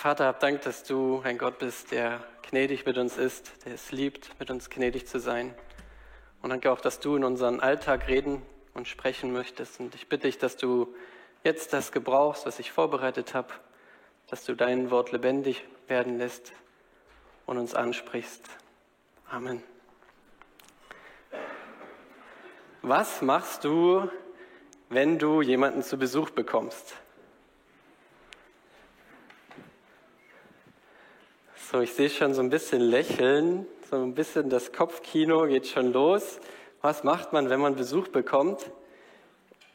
Vater, hab Dank, dass du ein Gott bist, der gnädig mit uns ist, der es liebt, mit uns gnädig zu sein. Und danke auch, dass du in unseren Alltag reden und sprechen möchtest. Und ich bitte dich, dass du jetzt das gebrauchst, was ich vorbereitet habe, dass du dein Wort lebendig werden lässt und uns ansprichst. Amen. Was machst du, wenn du jemanden zu Besuch bekommst? So, ich sehe schon so ein bisschen Lächeln, so ein bisschen das Kopfkino geht schon los. Was macht man, wenn man Besuch bekommt?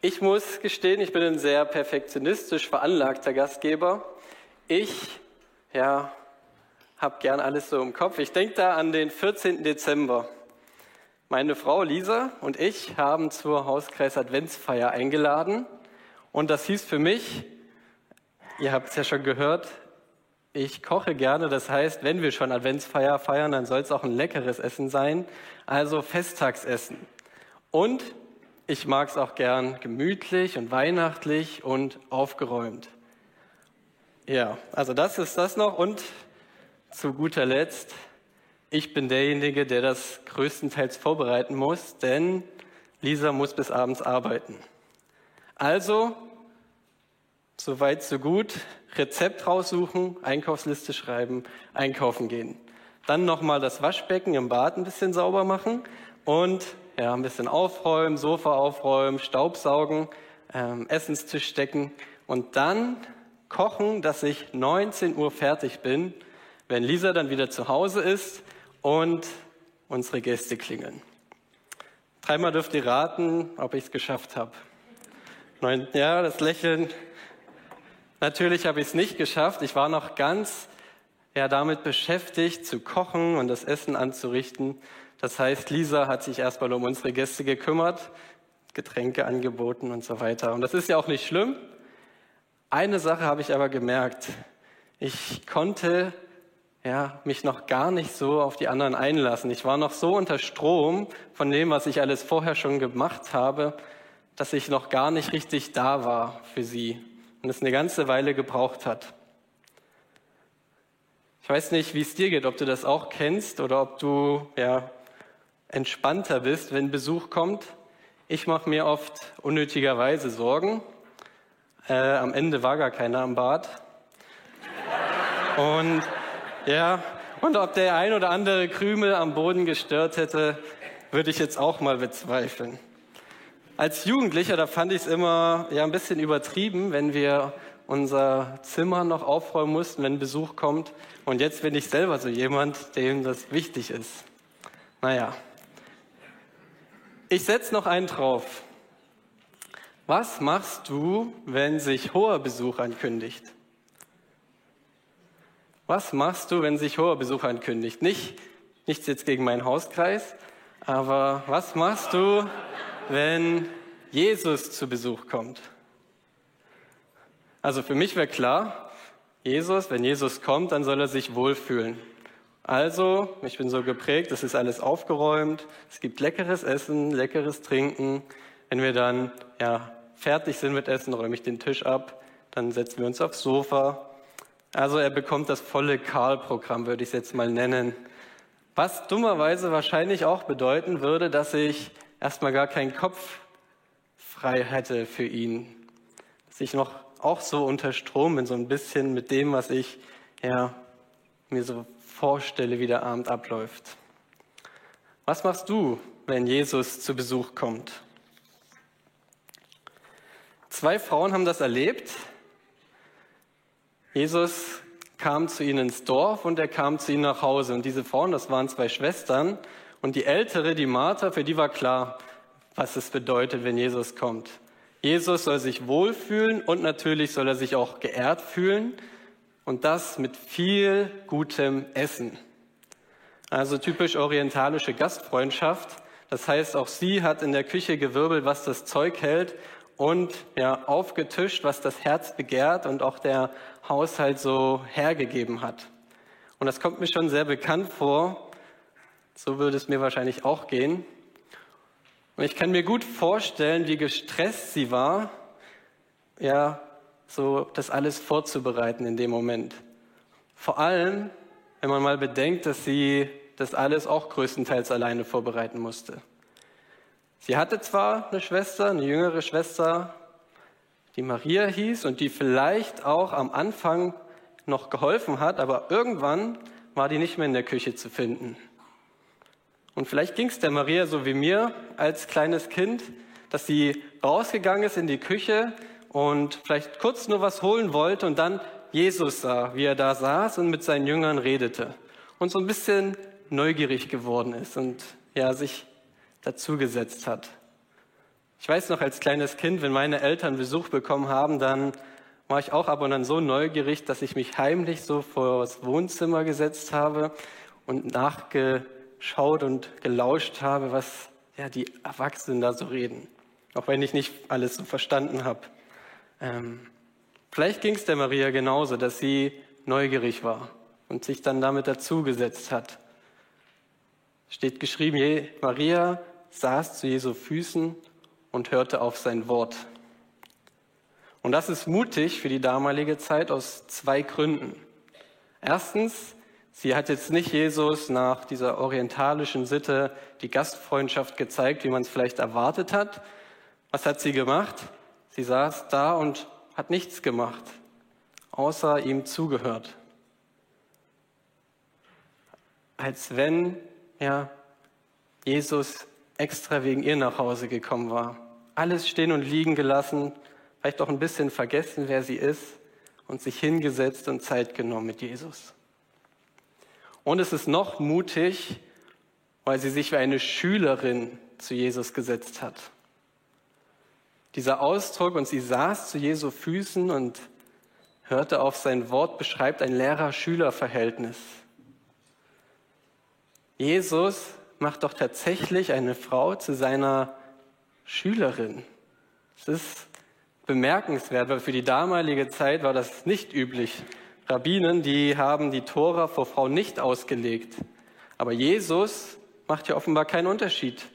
Ich muss gestehen, ich bin ein sehr perfektionistisch veranlagter Gastgeber. Ich, ja, habe gern alles so im Kopf. Ich denke da an den 14. Dezember. Meine Frau Lisa und ich haben zur Hauskreis Adventsfeier eingeladen. Und das hieß für mich, ihr habt es ja schon gehört, ich koche gerne. Das heißt, wenn wir schon Adventsfeier feiern, dann soll es auch ein leckeres Essen sein. Also Festtagsessen. Und ich mag es auch gern gemütlich und weihnachtlich und aufgeräumt. Ja, also das ist das noch. Und zu guter Letzt ich bin derjenige, der das größtenteils vorbereiten muss, denn Lisa muss bis abends arbeiten. Also, soweit so gut, Rezept raussuchen, Einkaufsliste schreiben, einkaufen gehen. Dann nochmal das Waschbecken im Bad ein bisschen sauber machen und ja, ein bisschen aufräumen, Sofa aufräumen, Staubsaugen, ähm, Essenstisch decken und dann kochen, dass ich 19 Uhr fertig bin, wenn Lisa dann wieder zu Hause ist und unsere Gäste klingeln. Dreimal dürft ihr raten, ob ich es geschafft habe. Ja, das Lächeln. Natürlich habe ich es nicht geschafft. Ich war noch ganz ja, damit beschäftigt, zu kochen und das Essen anzurichten. Das heißt, Lisa hat sich erstmal um unsere Gäste gekümmert, Getränke angeboten und so weiter. Und das ist ja auch nicht schlimm. Eine Sache habe ich aber gemerkt. Ich konnte ja, mich noch gar nicht so auf die anderen einlassen. Ich war noch so unter Strom von dem, was ich alles vorher schon gemacht habe, dass ich noch gar nicht richtig da war für sie und es eine ganze Weile gebraucht hat. Ich weiß nicht, wie es dir geht, ob du das auch kennst oder ob du ja, entspannter bist, wenn Besuch kommt. Ich mache mir oft unnötigerweise Sorgen. Äh, am Ende war gar keiner am Bad. Und ja, und ob der ein oder andere Krümel am Boden gestört hätte, würde ich jetzt auch mal bezweifeln. Als Jugendlicher, da fand ich es immer ja ein bisschen übertrieben, wenn wir unser Zimmer noch aufräumen mussten, wenn Besuch kommt. Und jetzt bin ich selber so jemand, dem das wichtig ist. Naja, ich setze noch einen drauf. Was machst du, wenn sich hoher Besuch ankündigt? Was machst du, wenn sich hoher Besuch ankündigt? Nicht, nichts jetzt gegen meinen Hauskreis, aber was machst du, wenn Jesus zu Besuch kommt? Also für mich wäre klar, Jesus, wenn Jesus kommt, dann soll er sich wohlfühlen. Also, ich bin so geprägt, es ist alles aufgeräumt, es gibt leckeres Essen, leckeres Trinken. Wenn wir dann ja, fertig sind mit Essen, räume ich den Tisch ab, dann setzen wir uns aufs Sofa, also er bekommt das volle Karl-Programm, würde ich es jetzt mal nennen. Was dummerweise wahrscheinlich auch bedeuten würde, dass ich erstmal gar keinen Kopf frei hätte für ihn. Dass ich noch auch so unter Strom bin, so ein bisschen mit dem, was ich ja, mir so vorstelle, wie der Abend abläuft. Was machst du, wenn Jesus zu Besuch kommt? Zwei Frauen haben das erlebt. Jesus kam zu ihnen ins Dorf und er kam zu ihnen nach Hause. Und diese Frauen, das waren zwei Schwestern. Und die ältere, die Martha, für die war klar, was es bedeutet, wenn Jesus kommt. Jesus soll sich wohlfühlen und natürlich soll er sich auch geehrt fühlen. Und das mit viel gutem Essen. Also typisch orientalische Gastfreundschaft. Das heißt, auch sie hat in der Küche gewirbelt, was das Zeug hält und ja, aufgetischt, was das Herz begehrt und auch der Haushalt so hergegeben hat. Und das kommt mir schon sehr bekannt vor. So würde es mir wahrscheinlich auch gehen. Und ich kann mir gut vorstellen, wie gestresst sie war, ja, so das alles vorzubereiten in dem Moment. Vor allem, wenn man mal bedenkt, dass sie das alles auch größtenteils alleine vorbereiten musste. Sie hatte zwar eine Schwester, eine jüngere Schwester, die Maria hieß und die vielleicht auch am Anfang noch geholfen hat, aber irgendwann war die nicht mehr in der Küche zu finden. Und vielleicht ging es der Maria so wie mir als kleines Kind, dass sie rausgegangen ist in die Küche und vielleicht kurz nur was holen wollte und dann Jesus sah, wie er da saß und mit seinen Jüngern redete und so ein bisschen neugierig geworden ist und ja, sich dazugesetzt hat. Ich weiß noch als kleines Kind, wenn meine Eltern Besuch bekommen haben, dann war ich auch ab und an so neugierig, dass ich mich heimlich so vor das Wohnzimmer gesetzt habe und nachgeschaut und gelauscht habe, was ja, die Erwachsenen da so reden. Auch wenn ich nicht alles so verstanden habe. Ähm, vielleicht ging es der Maria genauso, dass sie neugierig war und sich dann damit dazugesetzt hat. Steht geschrieben, Maria saß zu Jesu Füßen und hörte auf sein Wort. Und das ist mutig für die damalige Zeit aus zwei Gründen. Erstens, sie hat jetzt nicht Jesus nach dieser orientalischen Sitte die Gastfreundschaft gezeigt, wie man es vielleicht erwartet hat. Was hat sie gemacht? Sie saß da und hat nichts gemacht, außer ihm zugehört. Als wenn ja, Jesus extra wegen ihr nach Hause gekommen war. Alles stehen und liegen gelassen, vielleicht auch ein bisschen vergessen, wer sie ist und sich hingesetzt und Zeit genommen mit Jesus. Und es ist noch mutig, weil sie sich wie eine Schülerin zu Jesus gesetzt hat. Dieser Ausdruck, und sie saß zu Jesu Füßen und hörte auf sein Wort, beschreibt ein Lehrer-Schüler-Verhältnis. Jesus macht doch tatsächlich eine Frau zu seiner Schülerin. Das ist bemerkenswert, weil für die damalige Zeit war das nicht üblich. Rabbinen, die haben die Tora vor Frauen nicht ausgelegt. Aber Jesus macht ja offenbar keinen Unterschied,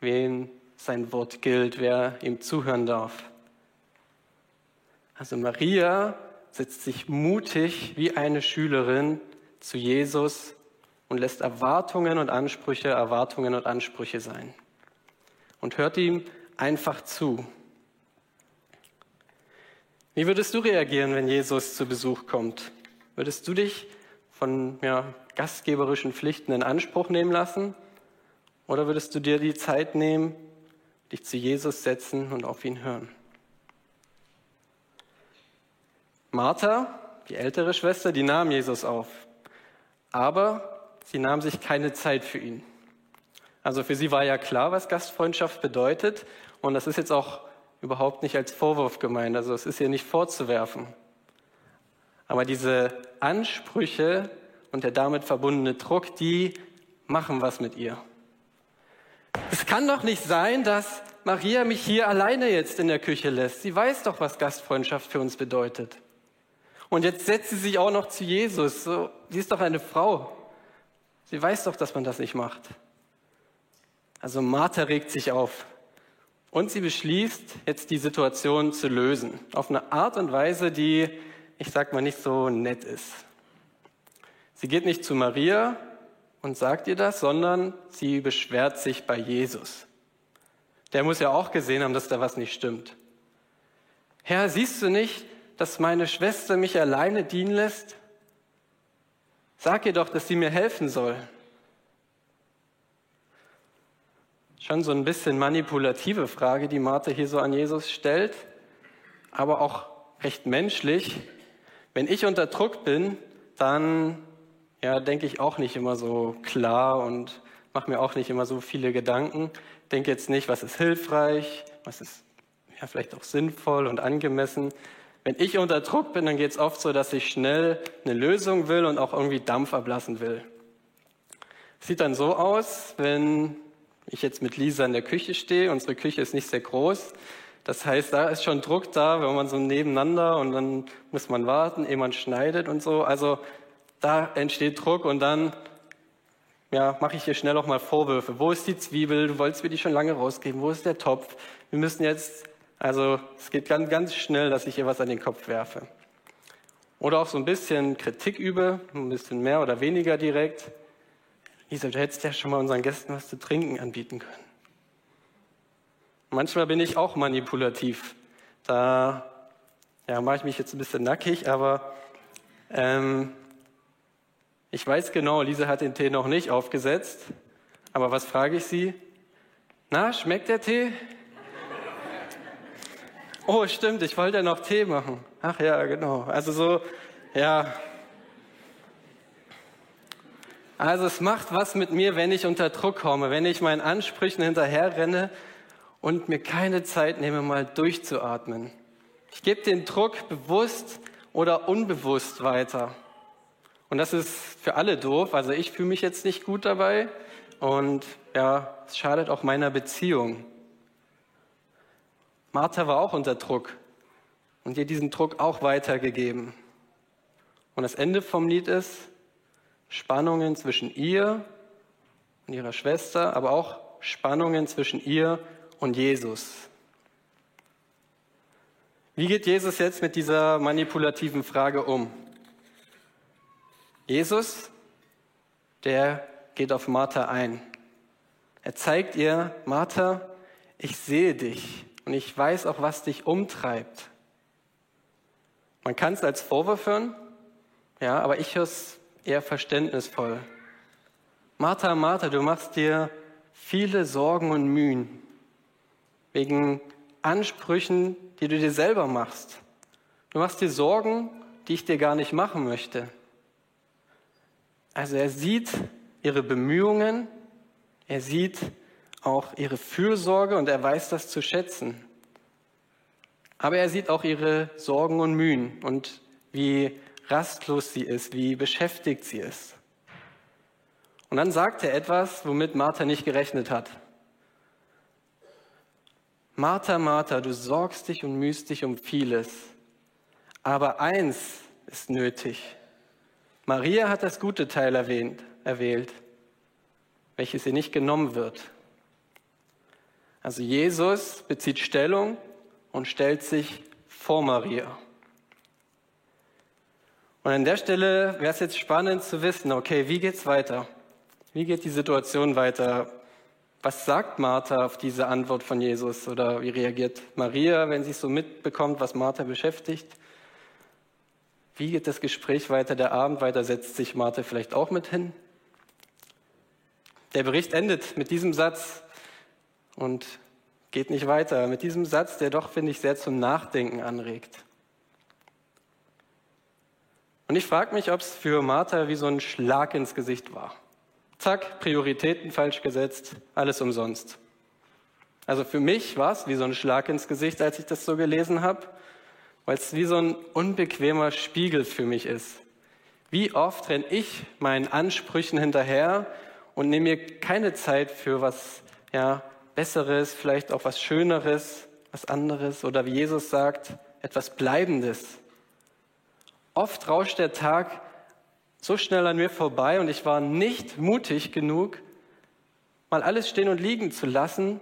wem sein Wort gilt, wer ihm zuhören darf. Also Maria setzt sich mutig wie eine Schülerin zu Jesus und lässt Erwartungen und Ansprüche Erwartungen und Ansprüche sein und hört ihm einfach zu. Wie würdest du reagieren, wenn Jesus zu Besuch kommt? Würdest du dich von ja, gastgeberischen Pflichten in Anspruch nehmen lassen? Oder würdest du dir die Zeit nehmen, dich zu Jesus setzen und auf ihn hören? Martha, die ältere Schwester, die nahm Jesus auf. Aber sie nahm sich keine Zeit für ihn. Also für sie war ja klar, was Gastfreundschaft bedeutet. Und das ist jetzt auch überhaupt nicht als Vorwurf gemeint. Also es ist ihr nicht vorzuwerfen. Aber diese Ansprüche und der damit verbundene Druck, die machen was mit ihr. Es kann doch nicht sein, dass Maria mich hier alleine jetzt in der Küche lässt. Sie weiß doch, was Gastfreundschaft für uns bedeutet. Und jetzt setzt sie sich auch noch zu Jesus. So, sie ist doch eine Frau. Sie weiß doch, dass man das nicht macht. Also Martha regt sich auf. Und sie beschließt, jetzt die Situation zu lösen. Auf eine Art und Weise, die, ich sag mal, nicht so nett ist. Sie geht nicht zu Maria und sagt ihr das, sondern sie beschwert sich bei Jesus. Der muss ja auch gesehen haben, dass da was nicht stimmt. Herr, siehst du nicht, dass meine Schwester mich alleine dienen lässt? Sag ihr doch, dass sie mir helfen soll. Schon so ein bisschen manipulative Frage, die Martha hier so an Jesus stellt, aber auch recht menschlich. Wenn ich unter Druck bin, dann ja, denke ich auch nicht immer so klar und mache mir auch nicht immer so viele Gedanken. Denke jetzt nicht, was ist hilfreich, was ist ja, vielleicht auch sinnvoll und angemessen. Wenn ich unter Druck bin, dann geht es oft so, dass ich schnell eine Lösung will und auch irgendwie Dampf ablassen will. Sieht dann so aus, wenn ich jetzt mit Lisa in der Küche stehe. Unsere Küche ist nicht sehr groß. Das heißt, da ist schon Druck da, wenn man so nebeneinander und dann muss man warten, ehe man schneidet und so. Also da entsteht Druck und dann ja, mache ich hier schnell auch mal Vorwürfe. Wo ist die Zwiebel? Du wolltest mir die schon lange rausgeben. Wo ist der Topf? Wir müssen jetzt, also es geht ganz, ganz schnell, dass ich hier was an den Kopf werfe. Oder auch so ein bisschen Kritik übe, ein bisschen mehr oder weniger direkt. Lisa, du hättest ja schon mal unseren Gästen was zu trinken anbieten können. Manchmal bin ich auch manipulativ. Da ja, mache ich mich jetzt ein bisschen nackig, aber ähm, ich weiß genau, Lisa hat den Tee noch nicht aufgesetzt. Aber was frage ich sie? Na, schmeckt der Tee? Oh, stimmt, ich wollte ja noch Tee machen. Ach ja, genau. Also so, ja. Also es macht was mit mir, wenn ich unter Druck komme, wenn ich meinen Ansprüchen hinterherrenne und mir keine Zeit nehme, mal durchzuatmen. Ich gebe den Druck bewusst oder unbewusst weiter. Und das ist für alle doof. Also ich fühle mich jetzt nicht gut dabei und ja, es schadet auch meiner Beziehung. Martha war auch unter Druck und ihr diesen Druck auch weitergegeben. Und das Ende vom Lied ist Spannungen zwischen ihr und ihrer Schwester, aber auch Spannungen zwischen ihr und Jesus. Wie geht Jesus jetzt mit dieser manipulativen Frage um? Jesus, der geht auf Martha ein. Er zeigt ihr, Martha, ich sehe dich. Und ich weiß auch, was dich umtreibt. Man kann es als Vorwurf hören, ja, aber ich höre es eher verständnisvoll. Martha, Martha, du machst dir viele Sorgen und Mühen wegen Ansprüchen, die du dir selber machst. Du machst dir Sorgen, die ich dir gar nicht machen möchte. Also er sieht ihre Bemühungen, er sieht auch ihre Fürsorge und er weiß das zu schätzen. Aber er sieht auch ihre Sorgen und Mühen und wie rastlos sie ist, wie beschäftigt sie ist. Und dann sagt er etwas, womit Martha nicht gerechnet hat. Martha, Martha, du sorgst dich und mühst dich um vieles, aber eins ist nötig. Maria hat das gute Teil erwähnt, erwählt, welches ihr nicht genommen wird. Also Jesus bezieht Stellung und stellt sich vor Maria. Und an der Stelle wäre es jetzt spannend zu wissen, okay, wie geht's weiter? Wie geht die Situation weiter? Was sagt Martha auf diese Antwort von Jesus? Oder wie reagiert Maria, wenn sie so mitbekommt, was Martha beschäftigt? Wie geht das Gespräch weiter, der Abend weiter? Setzt sich Martha vielleicht auch mit hin? Der Bericht endet mit diesem Satz, und geht nicht weiter mit diesem Satz, der doch, finde ich, sehr zum Nachdenken anregt. Und ich frage mich, ob es für Martha wie so ein Schlag ins Gesicht war. Zack, Prioritäten falsch gesetzt, alles umsonst. Also für mich war es wie so ein Schlag ins Gesicht, als ich das so gelesen habe, weil es wie so ein unbequemer Spiegel für mich ist. Wie oft renne ich meinen Ansprüchen hinterher und nehme mir keine Zeit für was ja, Besseres, vielleicht auch was Schöneres, was anderes oder wie Jesus sagt, etwas Bleibendes. Oft rauscht der Tag so schnell an mir vorbei und ich war nicht mutig genug, mal alles stehen und liegen zu lassen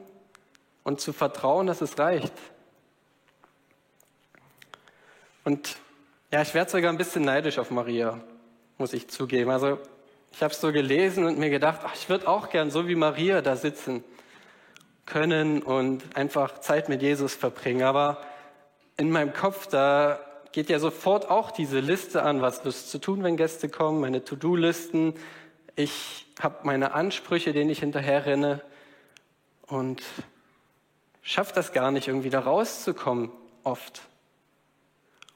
und zu vertrauen, dass es reicht. Und ja, ich werde sogar ein bisschen neidisch auf Maria, muss ich zugeben. Also ich habe es so gelesen und mir gedacht, ach, ich würde auch gern so wie Maria da sitzen können und einfach Zeit mit Jesus verbringen. Aber in meinem Kopf, da geht ja sofort auch diese Liste an, was ist zu tun, wenn Gäste kommen, meine To-Do-Listen. Ich habe meine Ansprüche, denen ich hinterher renne und schaffe das gar nicht, irgendwie da rauszukommen, oft.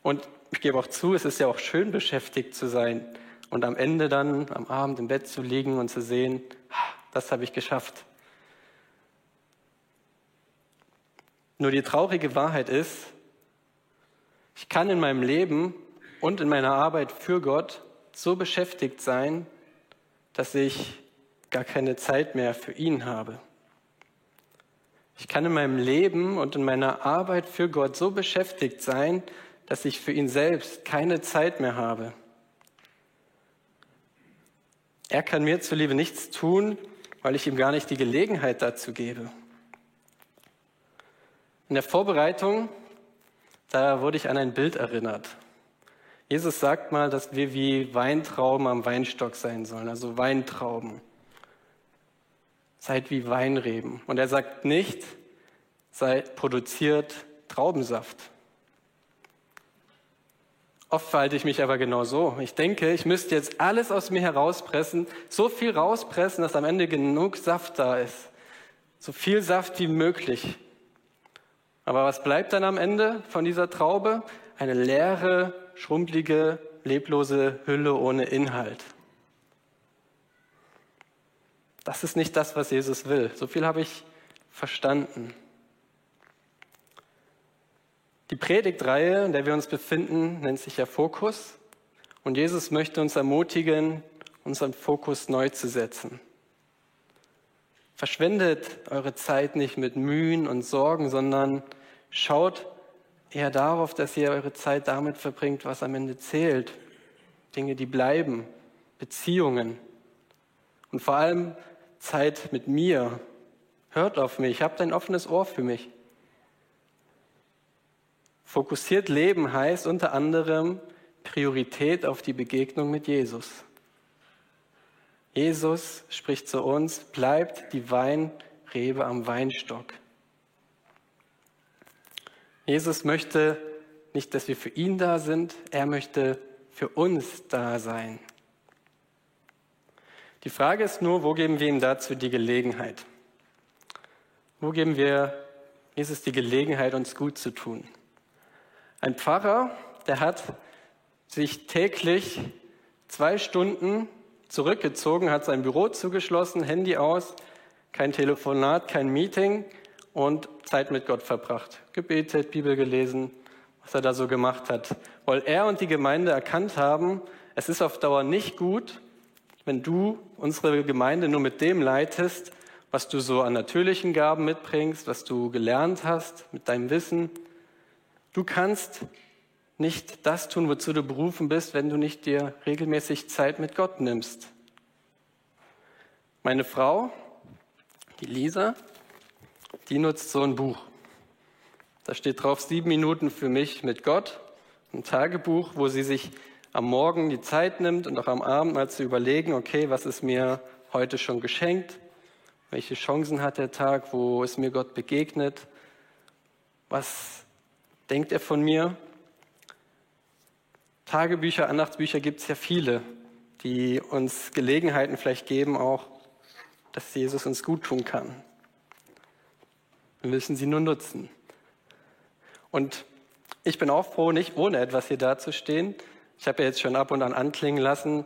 Und ich gebe auch zu, es ist ja auch schön, beschäftigt zu sein und am Ende dann am Abend im Bett zu liegen und zu sehen, das habe ich geschafft. Nur die traurige Wahrheit ist, ich kann in meinem Leben und in meiner Arbeit für Gott so beschäftigt sein, dass ich gar keine Zeit mehr für ihn habe. Ich kann in meinem Leben und in meiner Arbeit für Gott so beschäftigt sein, dass ich für ihn selbst keine Zeit mehr habe. Er kann mir zuliebe nichts tun, weil ich ihm gar nicht die Gelegenheit dazu gebe. In der Vorbereitung, da wurde ich an ein Bild erinnert. Jesus sagt mal, dass wir wie Weintrauben am Weinstock sein sollen, also Weintrauben. Seid wie Weinreben. Und er sagt nicht, seid produziert Traubensaft. Oft verhalte ich mich aber genau so. Ich denke, ich müsste jetzt alles aus mir herauspressen, so viel rauspressen, dass am Ende genug Saft da ist. So viel Saft wie möglich. Aber was bleibt dann am Ende von dieser Traube? Eine leere, schrumpelige, leblose Hülle ohne Inhalt. Das ist nicht das, was Jesus will. So viel habe ich verstanden. Die Predigtreihe, in der wir uns befinden, nennt sich ja Fokus. Und Jesus möchte uns ermutigen, unseren Fokus neu zu setzen. Verschwendet eure Zeit nicht mit Mühen und Sorgen, sondern schaut eher darauf, dass ihr eure Zeit damit verbringt, was am Ende zählt. Dinge, die bleiben, Beziehungen. Und vor allem Zeit mit mir. Hört auf mich, habt ein offenes Ohr für mich. Fokussiert Leben heißt unter anderem Priorität auf die Begegnung mit Jesus. Jesus spricht zu uns, bleibt die Weinrebe am Weinstock. Jesus möchte nicht, dass wir für ihn da sind, er möchte für uns da sein. Die Frage ist nur, wo geben wir ihm dazu die Gelegenheit? Wo geben wir Jesus die Gelegenheit, uns gut zu tun? Ein Pfarrer, der hat sich täglich zwei Stunden zurückgezogen, hat sein Büro zugeschlossen, Handy aus, kein Telefonat, kein Meeting und Zeit mit Gott verbracht. Gebetet, Bibel gelesen, was er da so gemacht hat. Weil er und die Gemeinde erkannt haben, es ist auf Dauer nicht gut, wenn du unsere Gemeinde nur mit dem leitest, was du so an natürlichen Gaben mitbringst, was du gelernt hast mit deinem Wissen, Du kannst nicht das tun, wozu du berufen bist, wenn du nicht dir regelmäßig Zeit mit Gott nimmst. Meine Frau, die Lisa, die nutzt so ein Buch. Da steht drauf sieben Minuten für mich mit Gott, ein Tagebuch, wo sie sich am Morgen die Zeit nimmt und auch am Abend mal zu überlegen, okay, was ist mir heute schon geschenkt? Welche Chancen hat der Tag? Wo ist mir Gott begegnet? Was denkt er von mir? Tagebücher, Andachtsbücher gibt es ja viele, die uns Gelegenheiten vielleicht geben, auch, dass Jesus uns gut tun kann. Wir müssen sie nur nutzen. Und ich bin auch froh, nicht ohne etwas hier dazustehen. Ich habe ja jetzt schon ab und an anklingen lassen,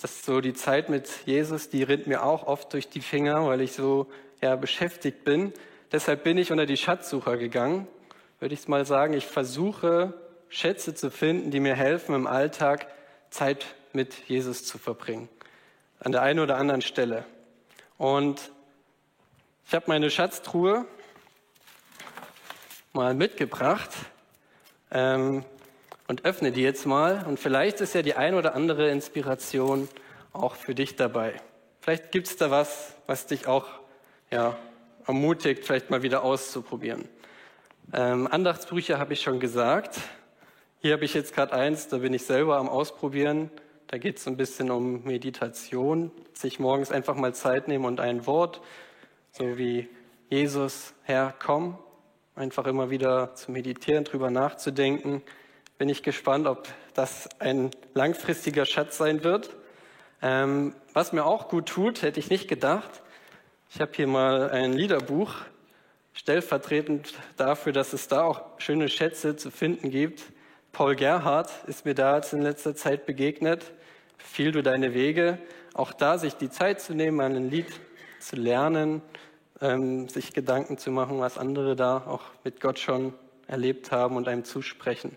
dass so die Zeit mit Jesus, die rinnt mir auch oft durch die Finger, weil ich so ja, beschäftigt bin. Deshalb bin ich unter die Schatzsucher gegangen würde ich mal sagen, ich versuche Schätze zu finden, die mir helfen, im Alltag Zeit mit Jesus zu verbringen. An der einen oder anderen Stelle. Und ich habe meine Schatztruhe mal mitgebracht ähm, und öffne die jetzt mal. Und vielleicht ist ja die ein oder andere Inspiration auch für dich dabei. Vielleicht gibt es da was, was dich auch ja, ermutigt, vielleicht mal wieder auszuprobieren. Ähm, Andachtsbrüche habe ich schon gesagt. Hier habe ich jetzt gerade eins, da bin ich selber am Ausprobieren. Da geht es ein bisschen um Meditation, sich morgens einfach mal Zeit nehmen und ein Wort, so wie Jesus, Herr, komm, einfach immer wieder zu meditieren, drüber nachzudenken. Bin ich gespannt, ob das ein langfristiger Schatz sein wird. Ähm, was mir auch gut tut, hätte ich nicht gedacht. Ich habe hier mal ein Liederbuch stellvertretend dafür, dass es da auch schöne Schätze zu finden gibt. Paul Gerhardt ist mir da jetzt in letzter Zeit begegnet. Fiel du deine Wege. Auch da sich die Zeit zu nehmen, ein Lied zu lernen, ähm, sich Gedanken zu machen, was andere da auch mit Gott schon erlebt haben und einem zusprechen.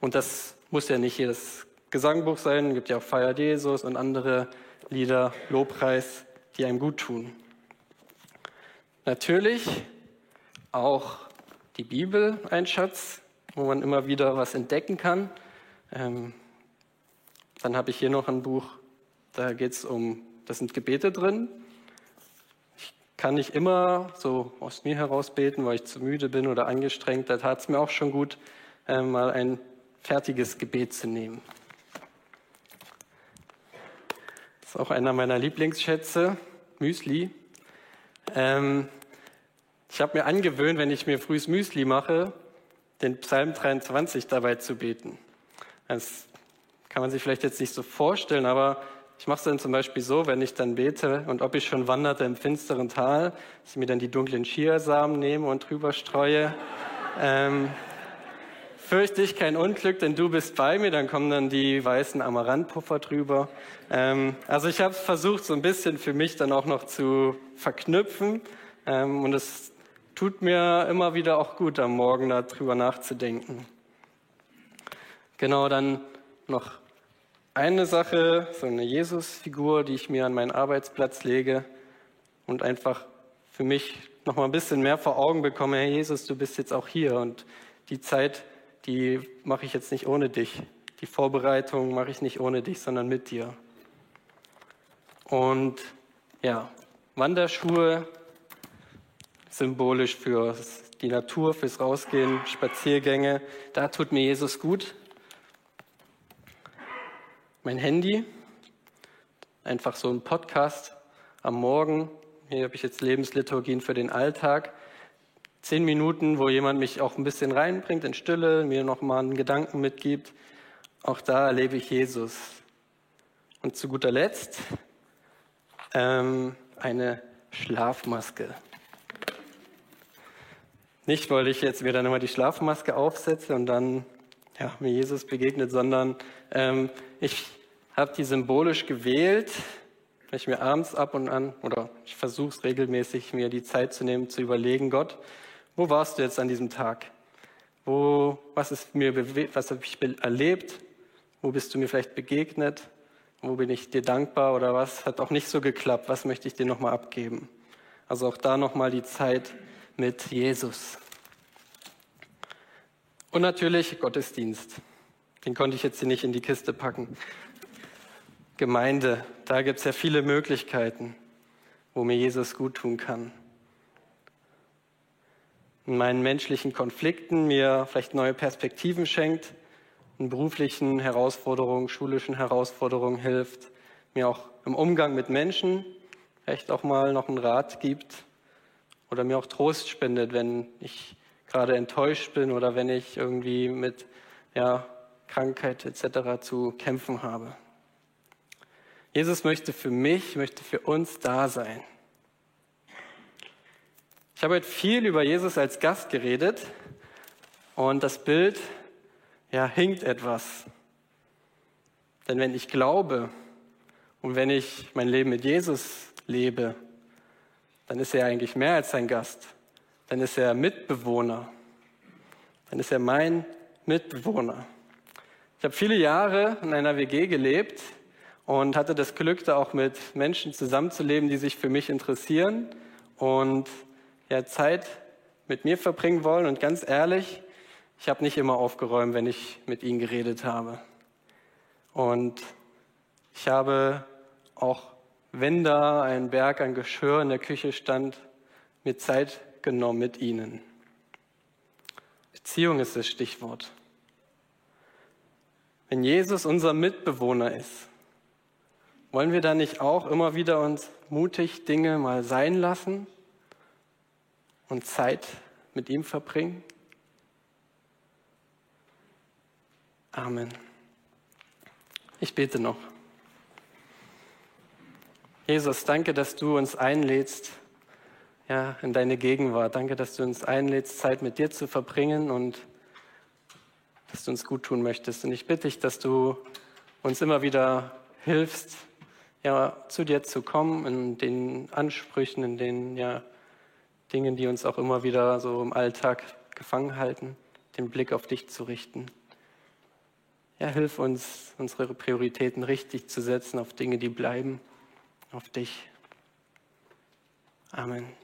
Und das muss ja nicht jedes Gesangbuch sein, es gibt ja auch Feier Jesus und andere Lieder, Lobpreis, die einem gut tun. Natürlich auch die Bibel ein Schatz, wo man immer wieder was entdecken kann. Ähm, dann habe ich hier noch ein Buch, da geht es um, da sind Gebete drin kann ich immer so aus mir heraus beten, weil ich zu müde bin oder angestrengt. Da tat es mir auch schon gut, äh, mal ein fertiges Gebet zu nehmen. Das ist auch einer meiner Lieblingsschätze, Müsli. Ähm, ich habe mir angewöhnt, wenn ich mir frühes Müsli mache, den Psalm 23 dabei zu beten. Das kann man sich vielleicht jetzt nicht so vorstellen, aber ich mache es dann zum Beispiel so, wenn ich dann bete und ob ich schon wanderte im finsteren Tal, dass ich mir dann die dunklen Chiasamen nehme und drüber streue. Ähm, fürchte ich kein Unglück, denn du bist bei mir, dann kommen dann die weißen Amaranthpuffer drüber. Ähm, also ich habe versucht, so ein bisschen für mich dann auch noch zu verknüpfen ähm, und es tut mir immer wieder auch gut, am Morgen darüber nachzudenken. Genau, dann noch eine Sache, so eine Jesus-Figur, die ich mir an meinen Arbeitsplatz lege und einfach für mich noch mal ein bisschen mehr vor Augen bekomme, Herr Jesus, du bist jetzt auch hier und die Zeit die mache ich jetzt nicht ohne dich. Die Vorbereitung mache ich nicht ohne dich, sondern mit dir. Und ja, Wanderschuhe, symbolisch für die Natur, fürs Rausgehen, Spaziergänge, da tut mir Jesus gut. Mein Handy, einfach so ein Podcast am Morgen. Hier habe ich jetzt Lebensliturgien für den Alltag zehn Minuten, wo jemand mich auch ein bisschen reinbringt in Stille, mir nochmal einen Gedanken mitgibt. Auch da erlebe ich Jesus. Und zu guter Letzt ähm, eine Schlafmaske. Nicht, weil ich jetzt mir dann immer die Schlafmaske aufsetze und dann ja, mir Jesus begegnet, sondern ähm, ich habe die symbolisch gewählt, weil ich mir abends ab und an, oder ich versuche es regelmäßig, mir die Zeit zu nehmen, zu überlegen, Gott, wo warst du jetzt an diesem Tag? Wo, was ist mir was habe ich erlebt? Wo bist du mir vielleicht begegnet? Wo bin ich dir dankbar oder was hat auch nicht so geklappt? Was möchte ich dir nochmal abgeben? Also auch da nochmal die Zeit mit Jesus. Und natürlich Gottesdienst. Den konnte ich jetzt nicht in die Kiste packen. Gemeinde, da gibt es ja viele Möglichkeiten, wo mir Jesus gut tun kann in meinen menschlichen Konflikten mir vielleicht neue Perspektiven schenkt, in beruflichen Herausforderungen, schulischen Herausforderungen hilft, mir auch im Umgang mit Menschen vielleicht auch mal noch einen Rat gibt oder mir auch Trost spendet, wenn ich gerade enttäuscht bin oder wenn ich irgendwie mit ja, Krankheit etc. zu kämpfen habe. Jesus möchte für mich, möchte für uns da sein. Ich habe heute viel über Jesus als Gast geredet und das Bild ja, hinkt etwas. Denn wenn ich glaube und wenn ich mein Leben mit Jesus lebe, dann ist er eigentlich mehr als ein Gast. Dann ist er Mitbewohner. Dann ist er mein Mitbewohner. Ich habe viele Jahre in einer WG gelebt und hatte das Glück, da auch mit Menschen zusammenzuleben, die sich für mich interessieren und ja, Zeit mit mir verbringen wollen. Und ganz ehrlich, ich habe nicht immer aufgeräumt, wenn ich mit ihnen geredet habe. Und ich habe auch, wenn da ein Berg an Geschirr in der Küche stand, mir Zeit genommen mit ihnen. Beziehung ist das Stichwort. Wenn Jesus unser Mitbewohner ist, wollen wir dann nicht auch immer wieder uns mutig Dinge mal sein lassen und Zeit mit ihm verbringen? Amen. Ich bete noch. Jesus, danke, dass du uns einlädst ja, in deine Gegenwart. Danke, dass du uns einlädst, Zeit mit dir zu verbringen und dass du uns gut tun möchtest. Und ich bitte dich, dass du uns immer wieder hilfst, ja, zu dir zu kommen in den Ansprüchen, in den ja, Dingen, die uns auch immer wieder so im Alltag gefangen halten, den Blick auf dich zu richten. Ja, hilf uns, unsere Prioritäten richtig zu setzen auf Dinge, die bleiben, auf dich. Amen.